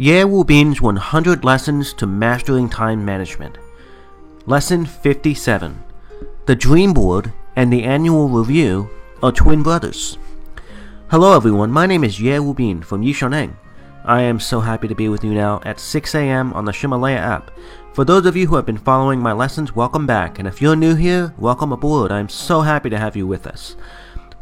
Ye Wubin's 100 Lessons to Mastering Time Management. Lesson 57 The Dream Board and the Annual Review are twin brothers. Hello everyone, my name is Ye Wubin from Yishuneng. I am so happy to be with you now at 6 a.m. on the Ximalaya app. For those of you who have been following my lessons, welcome back, and if you're new here, welcome aboard. I'm so happy to have you with us.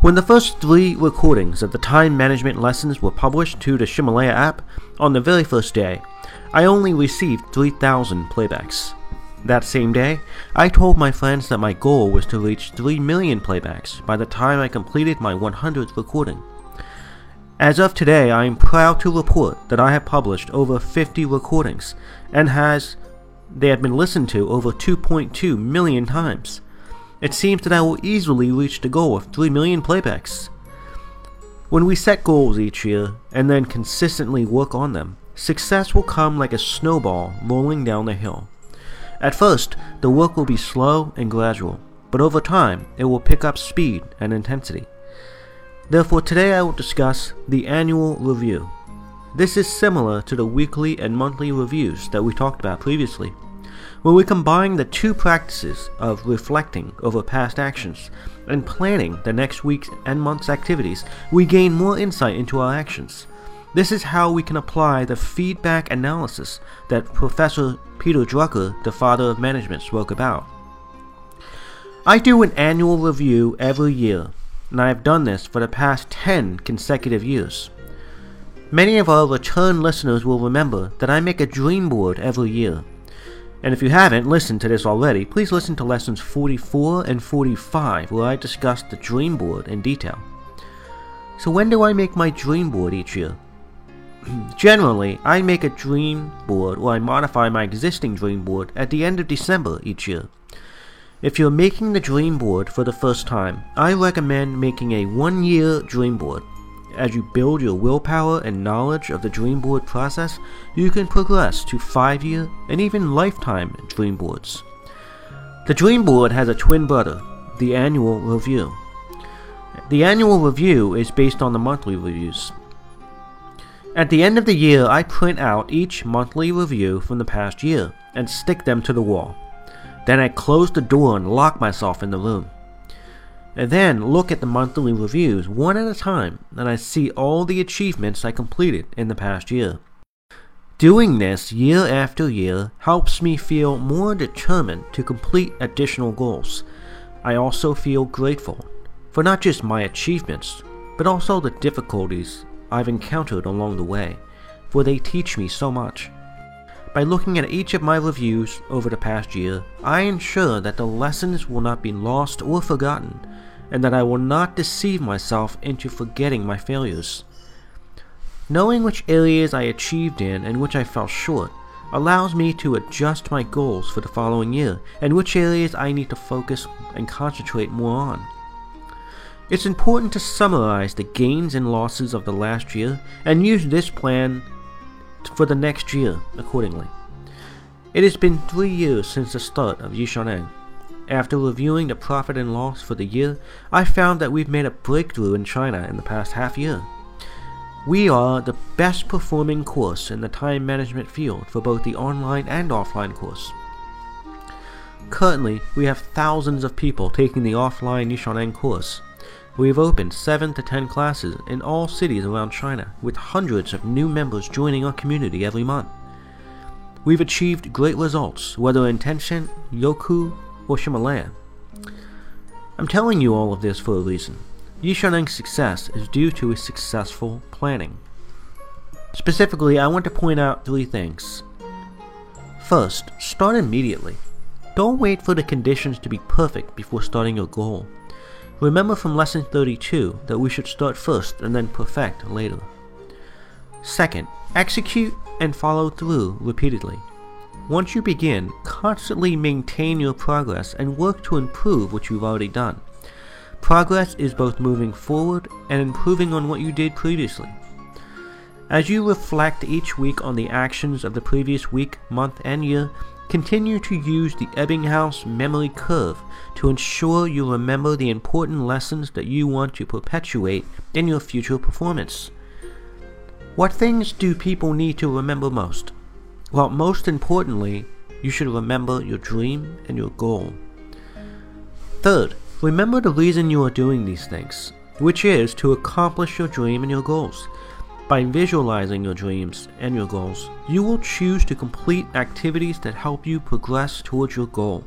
When the first three recordings of the time management lessons were published to the Ximalaya app on the very first day, I only received 3,000 playbacks. That same day, I told my friends that my goal was to reach 3 million playbacks by the time I completed my 100th recording. As of today, I am proud to report that I have published over 50 recordings and has they have been listened to over 2.2 million times it seems that I will easily reach the goal of 3 million playbacks. When we set goals each year and then consistently work on them, success will come like a snowball rolling down the hill. At first, the work will be slow and gradual, but over time, it will pick up speed and intensity. Therefore, today I will discuss the annual review. This is similar to the weekly and monthly reviews that we talked about previously. When we combine the two practices of reflecting over past actions and planning the next week's and month's activities, we gain more insight into our actions. This is how we can apply the feedback analysis that Professor Peter Drucker, the father of management, spoke about. I do an annual review every year, and I have done this for the past 10 consecutive years. Many of our return listeners will remember that I make a dream board every year. And if you haven't listened to this already, please listen to lessons 44 and 45 where I discuss the dream board in detail. So when do I make my dream board each year? Generally, I make a dream board or I modify my existing dream board at the end of December each year. If you're making the dream board for the first time, I recommend making a one year dream board as you build your willpower and knowledge of the dream board process, you can progress to 5 year and even lifetime dream boards. The dream board has a twin brother, the annual review. The annual review is based on the monthly reviews. At the end of the year, I print out each monthly review from the past year and stick them to the wall. Then I close the door and lock myself in the room and then look at the monthly reviews one at a time, and I see all the achievements I completed in the past year. Doing this year after year helps me feel more determined to complete additional goals. I also feel grateful for not just my achievements, but also the difficulties I've encountered along the way, for they teach me so much. By looking at each of my reviews over the past year, I ensure that the lessons will not be lost or forgotten, and that I will not deceive myself into forgetting my failures. Knowing which areas I achieved in and which I fell short allows me to adjust my goals for the following year and which areas I need to focus and concentrate more on. It's important to summarize the gains and losses of the last year and use this plan for the next year accordingly. It has been three years since the start of Yishuneng. After reviewing the profit and loss for the year, I found that we've made a breakthrough in China in the past half year. We are the best performing course in the time management field for both the online and offline course. Currently, we have thousands of people taking the offline Yishuneng course. We have opened 7 to 10 classes in all cities around China, with hundreds of new members joining our community every month. We've achieved great results, whether in Tencent, Youku, or Ximalaya. I'm telling you all of this for a reason. Yishuneng's success is due to his successful planning. Specifically, I want to point out three things. First, start immediately. Don't wait for the conditions to be perfect before starting your goal. Remember from lesson 32 that we should start first and then perfect later. Second, execute and follow through repeatedly. Once you begin, constantly maintain your progress and work to improve what you've already done. Progress is both moving forward and improving on what you did previously. As you reflect each week on the actions of the previous week, month, and year, continue to use the Ebbinghaus memory curve to ensure you remember the important lessons that you want to perpetuate in your future performance. What things do people need to remember most? Well, most importantly, you should remember your dream and your goal. Third, remember the reason you are doing these things, which is to accomplish your dream and your goals. By visualizing your dreams and your goals, you will choose to complete activities that help you progress towards your goal.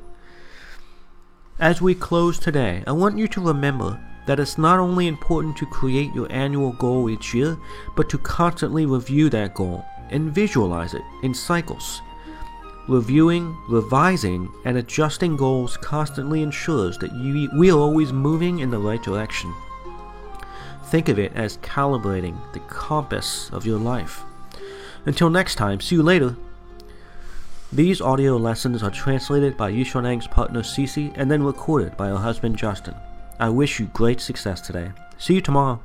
As we close today, I want you to remember that it's not only important to create your annual goal each year, but to constantly review that goal and visualize it in cycles. Reviewing, revising, and adjusting goals constantly ensures that you, we are always moving in the right direction. Think of it as calibrating the compass of your life. Until next time, see you later. These audio lessons are translated by Yishuneng's partner Cece and then recorded by her husband Justin. I wish you great success today. See you tomorrow.